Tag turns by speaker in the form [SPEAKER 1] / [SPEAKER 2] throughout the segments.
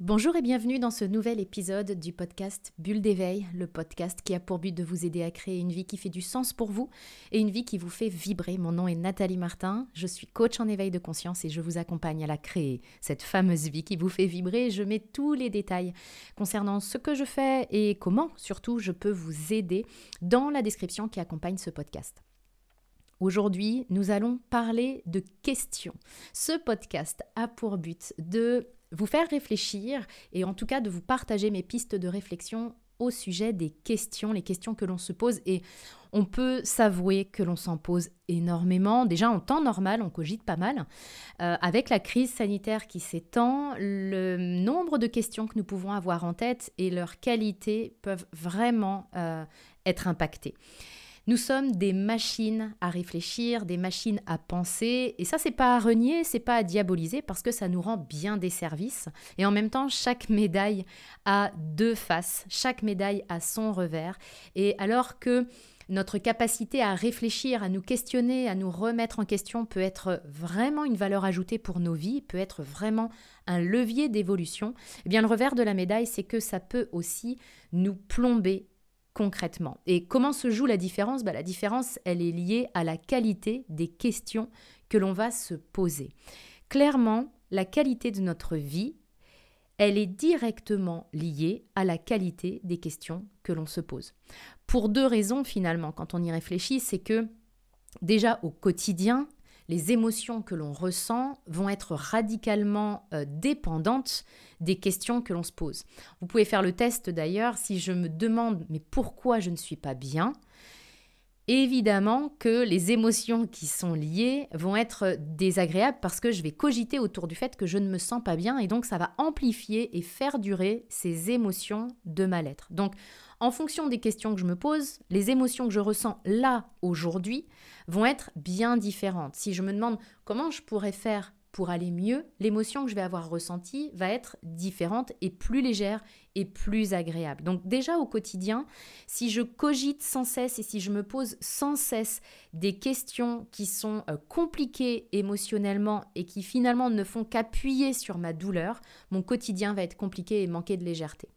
[SPEAKER 1] Bonjour et bienvenue dans ce nouvel épisode du podcast Bulle d'éveil, le podcast qui a pour but de vous aider à créer une vie qui fait du sens pour vous et une vie qui vous fait vibrer. Mon nom est Nathalie Martin, je suis coach en éveil de conscience et je vous accompagne à la créer, cette fameuse vie qui vous fait vibrer. Je mets tous les détails concernant ce que je fais et comment surtout je peux vous aider dans la description qui accompagne ce podcast. Aujourd'hui, nous allons parler de questions. Ce podcast a pour but de vous faire réfléchir et en tout cas de vous partager mes pistes de réflexion au sujet des questions, les questions que l'on se pose et on peut s'avouer que l'on s'en pose énormément. Déjà en temps normal, on cogite pas mal. Euh, avec la crise sanitaire qui s'étend, le nombre de questions que nous pouvons avoir en tête et leur qualité peuvent vraiment euh, être impactées. Nous sommes des machines à réfléchir, des machines à penser, et ça c'est pas à renier, c'est pas à diaboliser parce que ça nous rend bien des services. Et en même temps, chaque médaille a deux faces, chaque médaille a son revers. Et alors que notre capacité à réfléchir, à nous questionner, à nous remettre en question peut être vraiment une valeur ajoutée pour nos vies, peut être vraiment un levier d'évolution, eh bien le revers de la médaille, c'est que ça peut aussi nous plomber concrètement. Et comment se joue la différence? Bah, La différence, elle est liée à la qualité des questions que l'on va se poser. Clairement, la qualité de notre vie, elle est directement liée à la qualité des questions que l'on se pose. Pour deux raisons finalement, quand on y réfléchit, c'est que déjà au quotidien, les émotions que l'on ressent vont être radicalement euh, dépendantes des questions que l'on se pose. Vous pouvez faire le test d'ailleurs si je me demande mais pourquoi je ne suis pas bien. Évidemment que les émotions qui sont liées vont être désagréables parce que je vais cogiter autour du fait que je ne me sens pas bien et donc ça va amplifier et faire durer ces émotions de mal-être. Donc en fonction des questions que je me pose, les émotions que je ressens là, aujourd'hui, vont être bien différentes. Si je me demande comment je pourrais faire pour aller mieux, l'émotion que je vais avoir ressentie va être différente et plus légère et plus agréable. Donc déjà au quotidien, si je cogite sans cesse et si je me pose sans cesse des questions qui sont euh, compliquées émotionnellement et qui finalement ne font qu'appuyer sur ma douleur, mon quotidien va être compliqué et manquer de légèreté.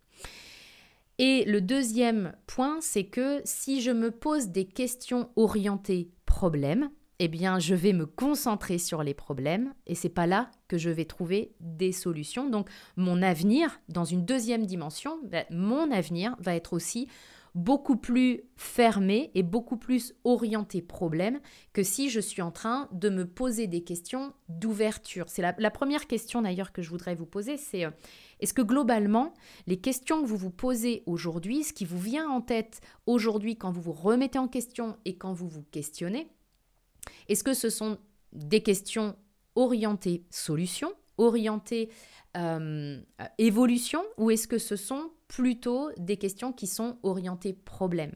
[SPEAKER 1] Et le deuxième point, c'est que si je me pose des questions orientées problèmes, eh bien, je vais me concentrer sur les problèmes et c'est pas là que je vais trouver des solutions. Donc, mon avenir, dans une deuxième dimension, mon avenir va être aussi beaucoup plus fermé et beaucoup plus orienté problème que si je suis en train de me poser des questions d'ouverture. C'est la, première question d'ailleurs que je voudrais vous poser, c'est euh, est-ce que globalement, les questions que vous vous posez aujourd'hui, ce qui vous vient en tête aujourd'hui quand vous vous remettez en question et quand vous vous questionnez, est-ce que ce sont des questions orientées solution, orientées euh, évolution, ou est-ce que ce sont plutôt des questions qui sont orientées problème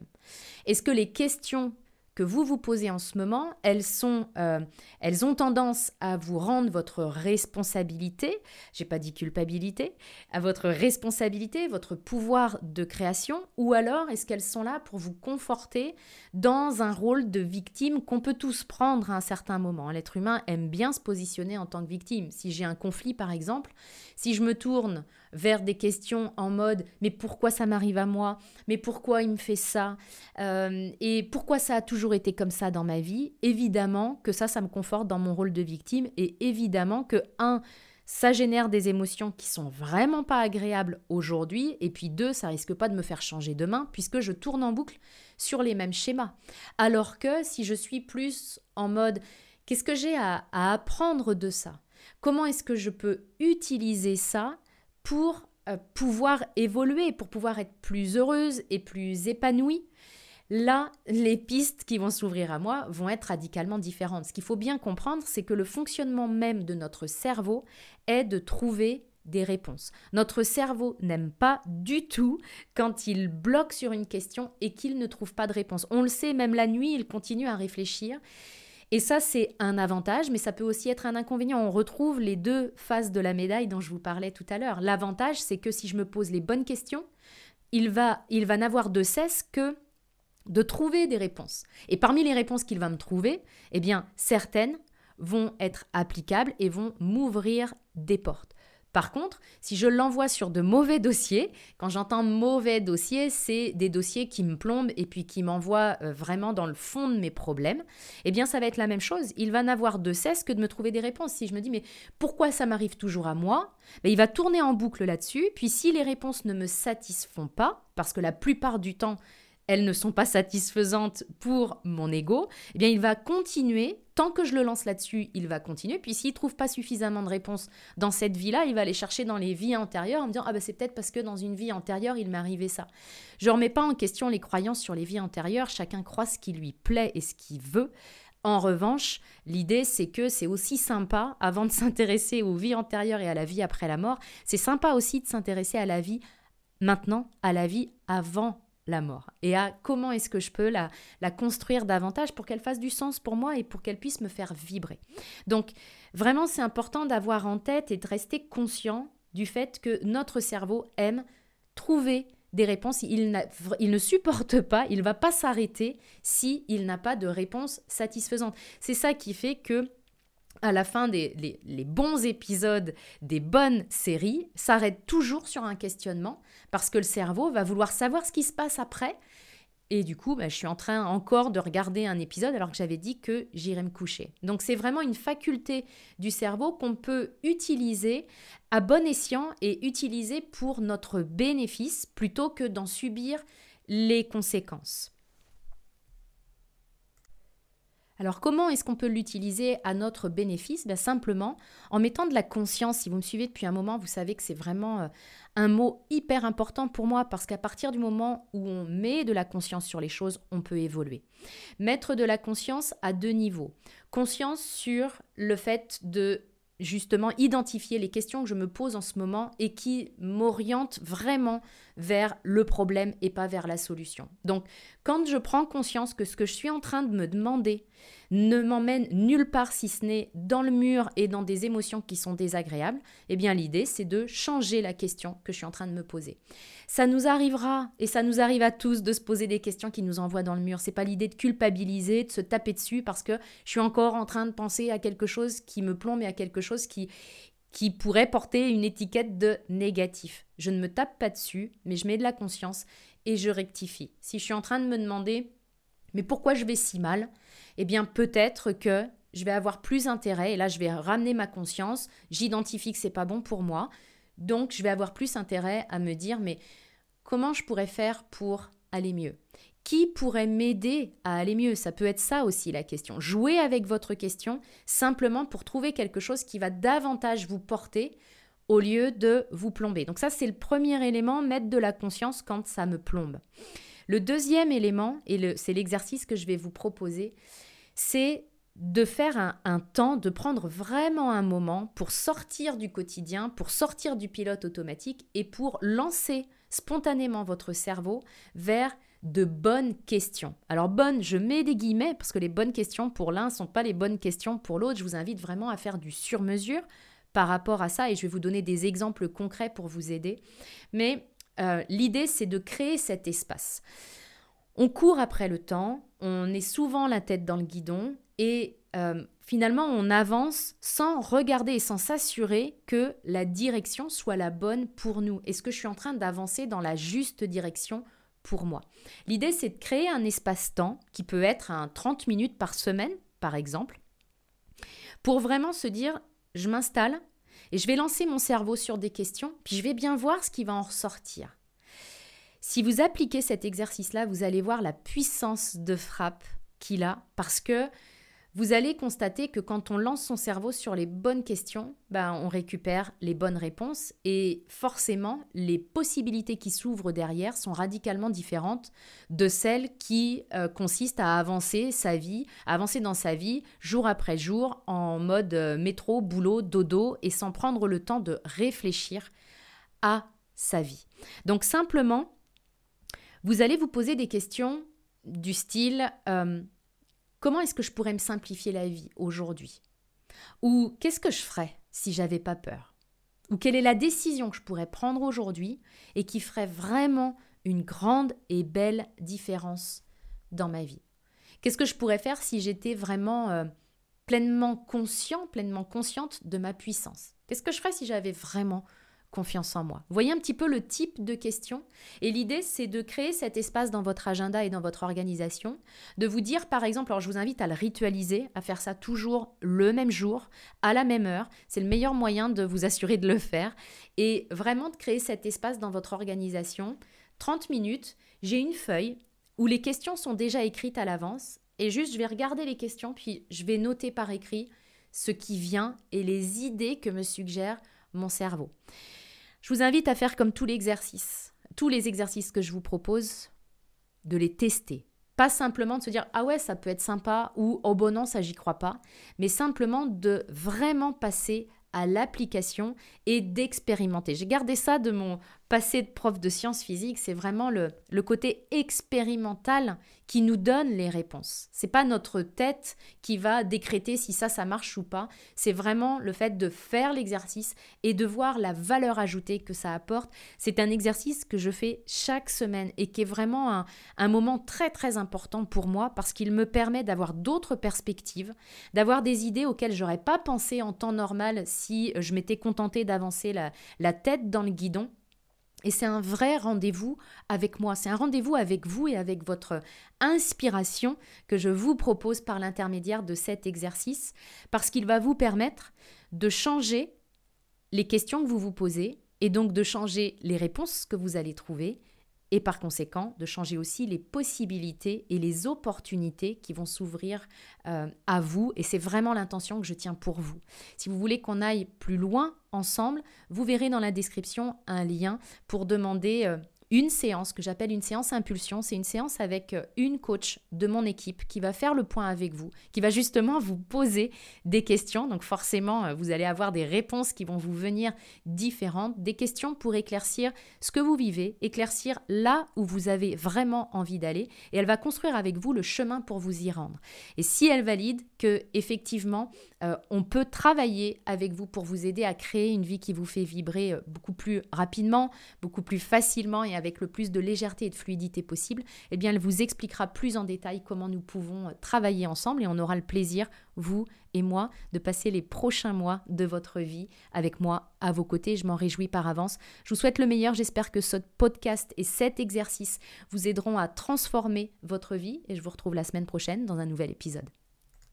[SPEAKER 1] Est-ce que les questions que vous vous posez en ce moment, elles, sont, euh, elles ont tendance à vous rendre votre responsabilité, j'ai pas dit culpabilité, à votre responsabilité, votre pouvoir de création, ou alors est-ce qu'elles sont là pour vous conforter dans un rôle de victime qu'on peut tous prendre à un certain moment L'être humain aime bien se positionner en tant que victime. Si j'ai un conflit par exemple, si je me tourne vers des questions en mode mais pourquoi ça m'arrive à moi? Mais pourquoi il me fait ça? Euh, Et pourquoi ça a toujours été comme ça dans ma vie? Évidemment que ça, ça me conforte dans mon rôle de victime et évidemment que, un, ça génère des émotions qui sont vraiment pas agréables aujourd'hui, et puis deux, ça risque pas de me faire changer demain, puisque je tourne en boucle sur les mêmes schémas. Alors que si je suis plus en mode, qu'est-ce que j'ai à apprendre de ça? Comment est-ce que je peux utiliser ça pour euh, pouvoir évoluer, pour pouvoir être plus heureuse et plus épanouie, là, les pistes qui vont s'ouvrir à moi vont être radicalement différentes. Ce qu'il faut bien comprendre, c'est que le fonctionnement même de notre cerveau est de trouver des réponses. Notre cerveau n'aime pas du tout quand il bloque sur une question et qu'il ne trouve pas de réponse. On le sait, même la nuit, il continue à réfléchir. Et ça, c'est un avantage, mais ça peut aussi être un inconvénient. On retrouve les deux faces de la médaille dont je vous parlais tout à l'heure. L'avantage, c'est que si je me pose les bonnes questions, il va, il va n'avoir de cesse que de trouver des réponses. Et parmi les réponses qu'il va me trouver, eh bien, certaines vont être applicables et vont m'ouvrir des portes. Par contre, si je l'envoie sur de mauvais dossiers, quand j'entends mauvais dossiers, c'est des dossiers qui me plombent et puis qui m'envoient euh, vraiment dans le fond de mes problèmes, eh bien ça va être la même chose. Il va n'avoir de cesse que de me trouver des réponses. Si je me dis mais pourquoi ça m'arrive toujours à moi? Ben, Il va tourner en boucle là-dessus. Puis si les réponses ne me satisfont pas, parce que la plupart du temps, elles ne sont pas satisfaisantes pour mon ego, eh bien il va continuer, tant que je le lance là-dessus, il va continuer, puis s'il trouve pas suffisamment de réponses dans cette vie-là, il va aller chercher dans les vies antérieures en me disant ah ben c'est peut-être parce que dans une vie antérieure, il m'est arrivé ça. Je remets pas en question les croyances sur les vies antérieures, chacun croit ce qui lui plaît et ce qu'il veut. En revanche, l'idée, c'est que c'est aussi sympa, avant de s'intéresser aux vies antérieures et à la vie après la mort, c'est sympa aussi de s'intéresser à la vie maintenant, à la vie avant la mort et à comment est-ce que je peux la, la construire davantage pour qu'elle fasse du sens pour moi et pour qu'elle puisse me faire vibrer. Donc vraiment c'est important d'avoir en tête et de rester conscient du fait que notre cerveau aime trouver des réponses. Il, ne supporte pas, il va pas s'arrêter si il n'a pas de réponse satisfaisante. C'est ça qui fait que à la fin des les, bons épisodes des bonnes séries s'arrête toujours sur un questionnement parce que le cerveau va vouloir savoir ce qui se passe après. Et du coup, bah, je suis en train encore de regarder un épisode alors que j'avais dit que j'irais me coucher. Donc c'est vraiment une faculté du cerveau qu'on peut utiliser à bon escient et utiliser pour notre bénéfice plutôt que d'en subir les conséquences. Alors comment est-ce qu'on peut l'utiliser à notre bénéfice? Ben, Simplement en mettant de la conscience. Si vous me suivez depuis un moment, vous savez que c'est vraiment euh, un mot hyper important pour moi parce qu'à partir du moment où on met de la conscience sur les choses, on peut évoluer. Mettre de la conscience à deux niveaux. Conscience sur le fait de justement identifier les questions que je me pose en ce moment et qui m'orientent vraiment vers le problème et pas vers la solution. Donc, quand je prends conscience que ce que je suis en train de me demander ne m'emmène nulle part si ce n'est dans le mur et dans des émotions qui sont désagréables, eh bien l'idée c'est de changer la question que je suis en train de me poser. Ça nous arrivera et ça nous arrive à tous de se poser des questions qui nous envoient dans le mur. C'est pas l'idée de culpabiliser, de se taper dessus parce que je suis encore en train de penser à quelque chose qui me plombe et à quelque chose qui qui pourrait porter une étiquette de négatif. Je ne me tape pas dessus, mais je mets de la conscience et je rectifie. Si je suis en train de me demander mais pourquoi je vais si mal? Eh bien peut-être que je vais avoir plus intérêt et là je vais ramener ma conscience, j'identifie que c'est pas bon pour moi. Donc je vais avoir plus intérêt à me dire mais comment je pourrais faire pour aller mieux? Qui pourrait m'aider à aller mieux? Ça peut être ça aussi la question. Jouez avec votre question simplement pour trouver quelque chose qui va davantage vous porter au lieu de vous plomber. Donc ça, c'est le premier élément, mettre de la conscience quand ça me plombe. Le deuxième élément, et c'est l'exercice que je vais vous proposer, c'est de faire un, temps, de prendre vraiment un moment pour sortir du quotidien, pour sortir du pilote automatique et pour lancer spontanément votre cerveau vers de bonnes questions. Alors bonnes, je mets des guillemets parce que les bonnes questions pour l'un ne sont pas les bonnes questions pour l'autre. Je vous invite vraiment à faire du sur-mesure par rapport à ça et je vais vous donner des exemples concrets pour vous aider. Mais euh, l'idée, c'est de créer cet espace. On court après le temps, on est souvent la tête dans le guidon et euh, finalement on avance sans regarder et sans s'assurer que la direction soit la bonne pour nous. Est-ce que je suis en train d'avancer dans la juste direction pour moi? L'idée, c'est de créer un espace-temps qui peut être un 30 minutes par semaine, par exemple, pour vraiment se dire, je m'installe et je vais lancer mon cerveau sur des questions, puis je vais bien voir ce qui va en ressortir. Si vous appliquez cet exercice-là, vous allez voir la puissance de frappe qu'il a, parce que vous allez constater que quand on lance son cerveau sur les bonnes questions, ben, on récupère les bonnes réponses et forcément, les possibilités qui s'ouvrent derrière sont radicalement différentes de celles qui euh, consistent à avancer sa vie, avancer dans sa vie jour après jour en mode euh, métro, boulot, dodo et sans prendre le temps de réfléchir à sa vie. Donc simplement, vous allez vous poser des questions du style... Euh, Comment est-ce que je pourrais me simplifier la vie aujourd'hui? Ou qu'est-ce que je ferais si j'avais pas peur? Ou quelle est la décision que je pourrais prendre aujourd'hui et qui ferait vraiment une grande et belle différence dans ma vie? Qu'est-ce que je pourrais faire si j'étais vraiment euh, pleinement conscient, pleinement consciente de ma puissance? Qu'est-ce que je ferais si j'avais vraiment confiance en moi. Voyez un petit peu le type de question. Et l'idée, c'est de créer cet espace dans votre agenda et dans votre organisation, de vous dire, par exemple, alors je vous invite à le ritualiser, à faire ça toujours le même jour, à la même heure. C'est le meilleur moyen de vous assurer de le faire. Et vraiment de créer cet espace dans votre organisation. 30 minutes, j'ai une feuille où les questions sont déjà écrites à l'avance. Et juste, je vais regarder les questions, puis je vais noter par écrit ce qui vient et les idées que me suggère cerveau. Je vous invite à faire comme tous les exercices, tous les exercices que je vous propose, de les tester. Pas simplement de se dire ah ouais ça peut être sympa ou oh bon non ça j'y crois pas, mais simplement de vraiment passer à l'application et d'expérimenter. J'ai gardé ça de mon passé de prof de sciences physiques, c'est vraiment le, côté expérimental qui nous donne les réponses. C'est pas notre tête qui va décréter si ça ça marche ou pas, c'est vraiment le fait de faire l'exercice et de voir la valeur ajoutée que ça apporte. C'est un exercice que je fais chaque semaine et qui est vraiment un, moment très très important pour moi parce qu'il me permet d'avoir d'autres perspectives, d'avoir des idées auxquelles j'aurais pas pensé en temps normal si je m'étais contentée d'avancer la tête dans le guidon. Et c'est un vrai rendez-vous avec moi, c'est un rendez-vous avec vous et avec votre inspiration que je vous propose par l'intermédiaire de cet exercice, parce qu'il va vous permettre de changer les questions que vous vous posez et donc de changer les réponses que vous allez trouver et par conséquent de changer aussi les possibilités et les opportunités qui vont s'ouvrir euh, à vous. Et c'est vraiment l'intention que je tiens pour vous. Si vous voulez qu'on aille plus loin ensemble, vous verrez dans la description un lien pour demander... Euh, une séance que j'appelle une séance impulsion. C'est une séance avec euh, une coach de mon équipe qui va faire le point avec vous, qui va justement vous poser des questions. Donc forcément, euh, vous allez avoir des réponses qui vont vous venir différentes, des questions pour éclaircir ce que vous vivez, éclaircir là où vous avez vraiment envie d'aller. Et elle va construire avec vous le chemin pour vous y rendre. Et si elle valide que effectivement, euh, on peut travailler avec vous pour vous aider à créer une vie qui vous fait vibrer beaucoup plus rapidement, beaucoup plus facilement et avec le plus de légèreté et de fluidité possible, eh bien, elle vous expliquera plus en détail comment nous pouvons euh, travailler ensemble et on aura le plaisir, vous et moi, de passer les prochains mois de votre vie avec moi à vos côtés. Je m'en réjouis par avance. Je vous souhaite le meilleur. J'espère que ce podcast et cet exercice vous aideront à transformer votre vie et je vous retrouve la semaine prochaine dans un nouvel épisode.